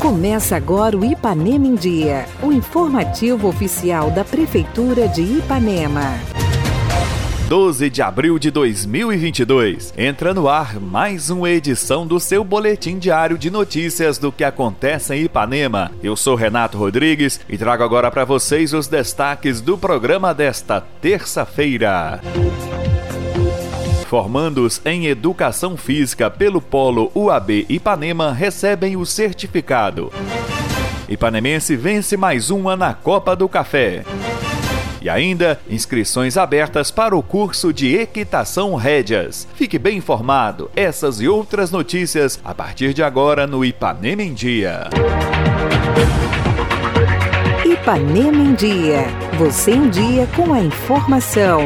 Começa agora o Ipanema em Dia, o informativo oficial da Prefeitura de Ipanema. 12 de abril de 2022. Entra no ar mais uma edição do seu boletim diário de notícias do que acontece em Ipanema. Eu sou Renato Rodrigues e trago agora para vocês os destaques do programa desta terça-feira. Formandos em Educação Física pelo Polo UAB Ipanema recebem o certificado. Ipanemense vence mais uma na Copa do Café. E ainda, inscrições abertas para o curso de Equitação Rédeas. Fique bem informado, essas e outras notícias a partir de agora no Ipanema em Dia. Ipanema em Dia. Você em dia com a informação.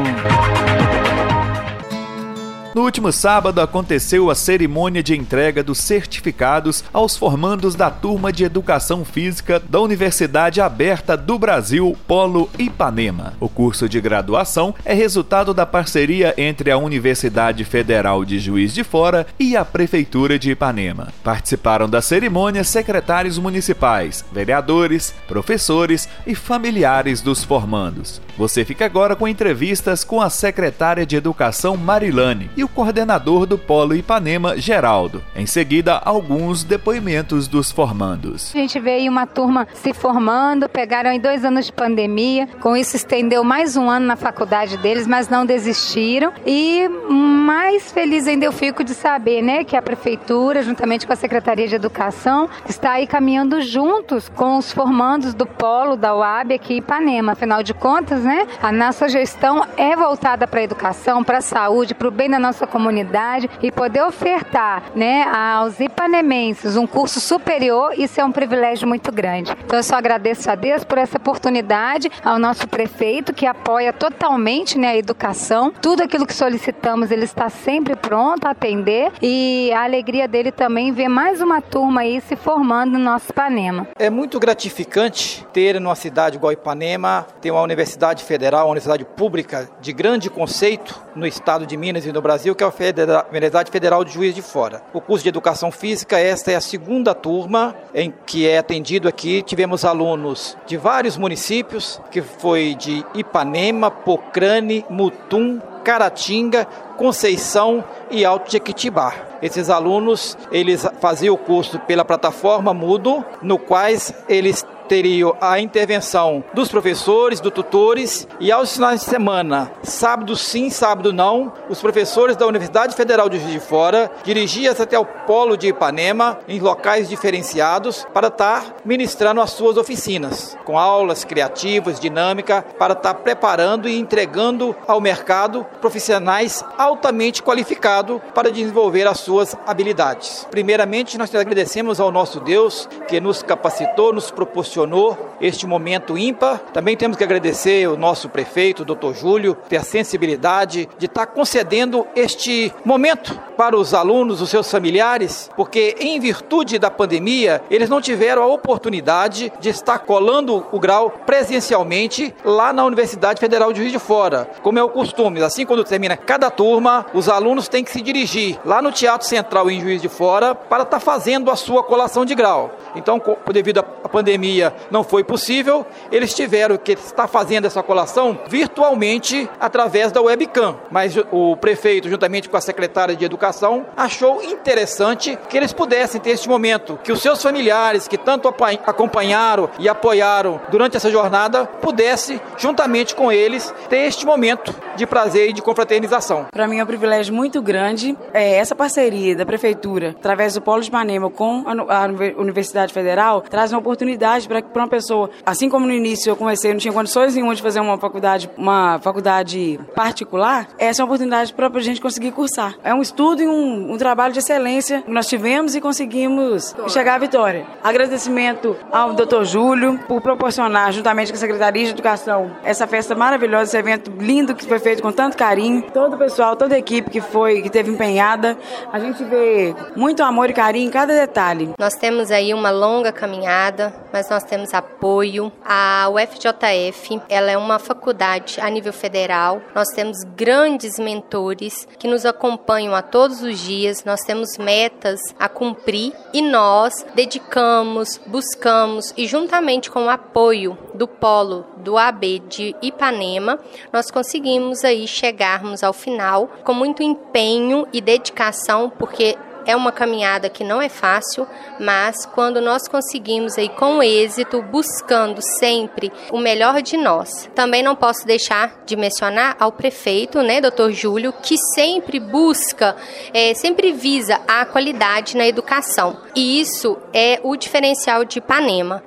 No último sábado aconteceu a cerimônia de entrega dos certificados aos formandos da turma de Educação Física da Universidade Aberta do Brasil, Polo Ipanema. O curso de graduação é resultado da parceria entre a Universidade Federal de Juiz de Fora e a Prefeitura de Ipanema. Participaram da cerimônia secretários municipais, vereadores, professores e familiares dos formandos. Você fica agora com entrevistas com a secretária de Educação Marilane o coordenador do Polo Ipanema, Geraldo. Em seguida, alguns depoimentos dos formandos. A gente veio uma turma se formando, pegaram em dois anos de pandemia, com isso estendeu mais um ano na faculdade deles, mas não desistiram. E mais feliz ainda eu fico de saber, né, que a prefeitura, juntamente com a Secretaria de Educação, está aí caminhando juntos com os formandos do Polo da UAB aqui em Ipanema. Afinal de contas, né, a nossa gestão é voltada para a educação, para a saúde, para o bem da nossa nossa comunidade e poder ofertar né, aos ipanemenses um curso superior, isso é um privilégio muito grande. Então eu só agradeço a Deus por essa oportunidade, ao nosso prefeito que apoia totalmente né, a educação. Tudo aquilo que solicitamos, ele está sempre pronto a atender e a alegria dele também ver mais uma turma aí se formando no nosso Ipanema. É muito gratificante ter numa cidade igual Ipanema, ter uma universidade federal, uma universidade pública de grande conceito no estado de Minas e no Brasil Brasil, que é a Universidade Federal de Juiz de Fora. O curso de Educação Física, esta é a segunda turma em que é atendido aqui. Tivemos alunos de vários municípios, que foi de Ipanema, Pocrane, Mutum, Caratinga, Conceição e Alto Jequitibá. Esses alunos, eles faziam o curso pela plataforma Mudo, no quais eles teriam a intervenção dos professores, dos tutores e aos finais de semana, sábado sim, sábado não, os professores da Universidade Federal de Juiz de Fora dirigiam-se até o polo de Ipanema, em locais diferenciados, para estar ministrando as suas oficinas, com aulas criativas, dinâmica, para estar preparando e entregando ao mercado profissionais altamente qualificados para desenvolver as suas habilidades. Primeiramente, nós agradecemos ao nosso Deus que nos capacitou, nos proporcionou proporcionou este momento ímpar. Também temos que agradecer o nosso prefeito, doutor Júlio, ter a sensibilidade de estar concedendo este momento para os alunos, os seus familiares, porque em virtude da pandemia, eles não tiveram a oportunidade de estar colando o grau presencialmente lá na Universidade Federal de Juiz de Fora, como é o costume. Assim, quando termina cada turma, os alunos têm que se dirigir lá no Teatro Central em Juiz de Fora para estar fazendo a sua colação de grau. Então, devido à pandemia, não foi possível, eles tiveram que estar fazendo essa colação virtualmente através da webcam. Mas o prefeito, juntamente com a secretária de Educação, achou interessante que eles pudessem ter este momento, que os seus familiares, que tanto acompanharam e apoiaram durante essa jornada, pudesse, juntamente com eles, ter este momento de prazer e de confraternização. Para mim é um privilégio muito grande é, essa parceria da prefeitura, através do Polo de Manema com a Universidade Federal, traz uma oportunidade para para uma pessoa, assim como no início eu comecei, não tinha condições nenhuma de fazer uma faculdade, uma faculdade particular, essa é uma oportunidade para a gente conseguir cursar. É um estudo e um, um trabalho de excelência que nós tivemos e conseguimos chegar à vitória. Agradecimento ao Dr. Júlio por proporcionar, juntamente com a Secretaria de Educação, essa festa maravilhosa, esse evento lindo que foi feito com tanto carinho. Todo o pessoal, toda a equipe que foi, que teve empenhada, a gente vê muito amor e carinho em cada detalhe. Nós temos aí uma longa caminhada, mas nós nós temos apoio. A UFJF, ela é uma faculdade a nível federal. Nós temos grandes mentores que nos acompanham a todos os dias. Nós temos metas a cumprir e nós dedicamos, buscamos e juntamente com o apoio do polo do AB de Ipanema, nós conseguimos aí chegarmos ao final com muito empenho e dedicação, porque é uma caminhada que não é fácil, mas quando nós conseguimos aí com êxito, buscando sempre o melhor de nós. Também não posso deixar de mencionar ao prefeito, né, doutor Júlio, que sempre busca, é, sempre visa a qualidade na educação. E isso é o diferencial de Ipanema.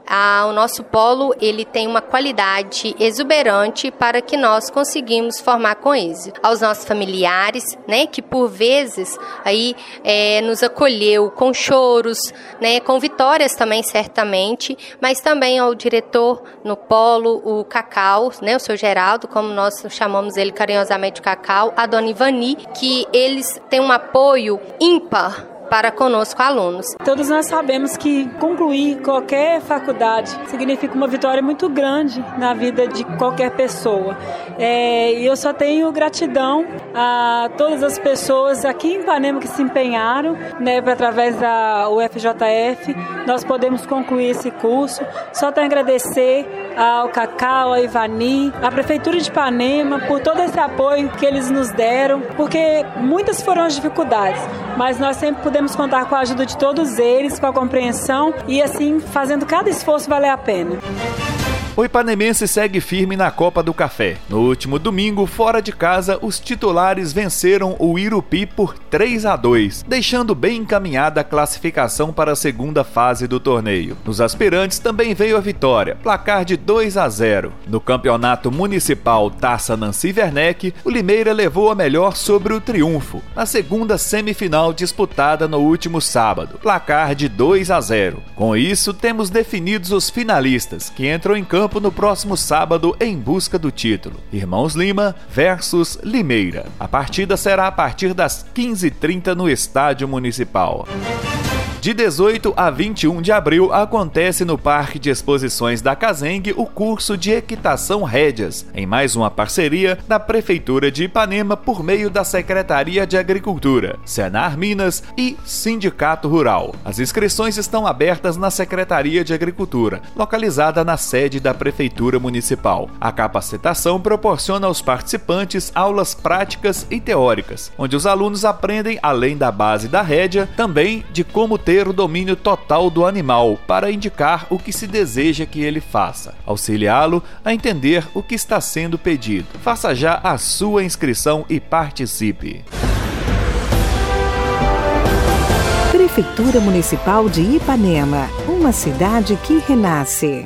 o nosso polo ele tem uma qualidade exuberante para que nós conseguimos formar com êxito. Aos nossos familiares, né, que por vezes aí é, nos acolheu com choros, né, com vitórias também certamente, mas também ao diretor no polo, o Cacau, né, o seu Geraldo, como nós chamamos ele carinhosamente Cacau, a dona Ivani, que eles têm um apoio ímpar para conosco alunos. Todos nós sabemos que concluir qualquer faculdade significa uma vitória muito grande na vida de qualquer pessoa. É, e eu só tenho gratidão a todas as pessoas aqui em Ipanema que se empenharam, né, através da UFJF, nós podemos concluir esse curso. Só tenho a agradecer ao Cacau, ao Ivani, à Prefeitura de Ipanema por todo esse apoio que eles nos deram, porque muitas foram as dificuldades, mas nós sempre pudemos contar com a ajuda de todos eles, com a compreensão e assim fazendo cada esforço valer a pena. O Ipanemense segue firme na Copa do Café. No último domingo, fora de casa, os titulares venceram o Irupi por 3 a 2, deixando bem encaminhada a classificação para a segunda fase do torneio. Nos aspirantes também veio a vitória, placar de 2 a 0. No campeonato municipal Taça Nancy Werneck, o Limeira levou a melhor sobre o triunfo, na segunda semifinal disputada no último sábado, placar de 2 a 0. Com isso, temos definidos os finalistas, que entram em campo campo no próximo sábado em busca do título. Irmãos Lima versus Limeira. A partida será a partir das 15h30 no Estádio Municipal. De 18 a 21 de abril acontece no Parque de Exposições da Cazengue o curso de Equitação Rédeas, em mais uma parceria da Prefeitura de Ipanema por meio da Secretaria de Agricultura, Senar Minas e Sindicato Rural. As inscrições estão abertas na Secretaria de Agricultura, localizada na sede da Prefeitura Municipal. A capacitação proporciona aos participantes aulas práticas e teóricas, onde os alunos aprendem, além da base da rédea, também de como ter ter o domínio total do animal para indicar o que se deseja que ele faça, auxiliá-lo a entender o que está sendo pedido. Faça já a sua inscrição e participe. Prefeitura Municipal de Ipanema, uma cidade que renasce.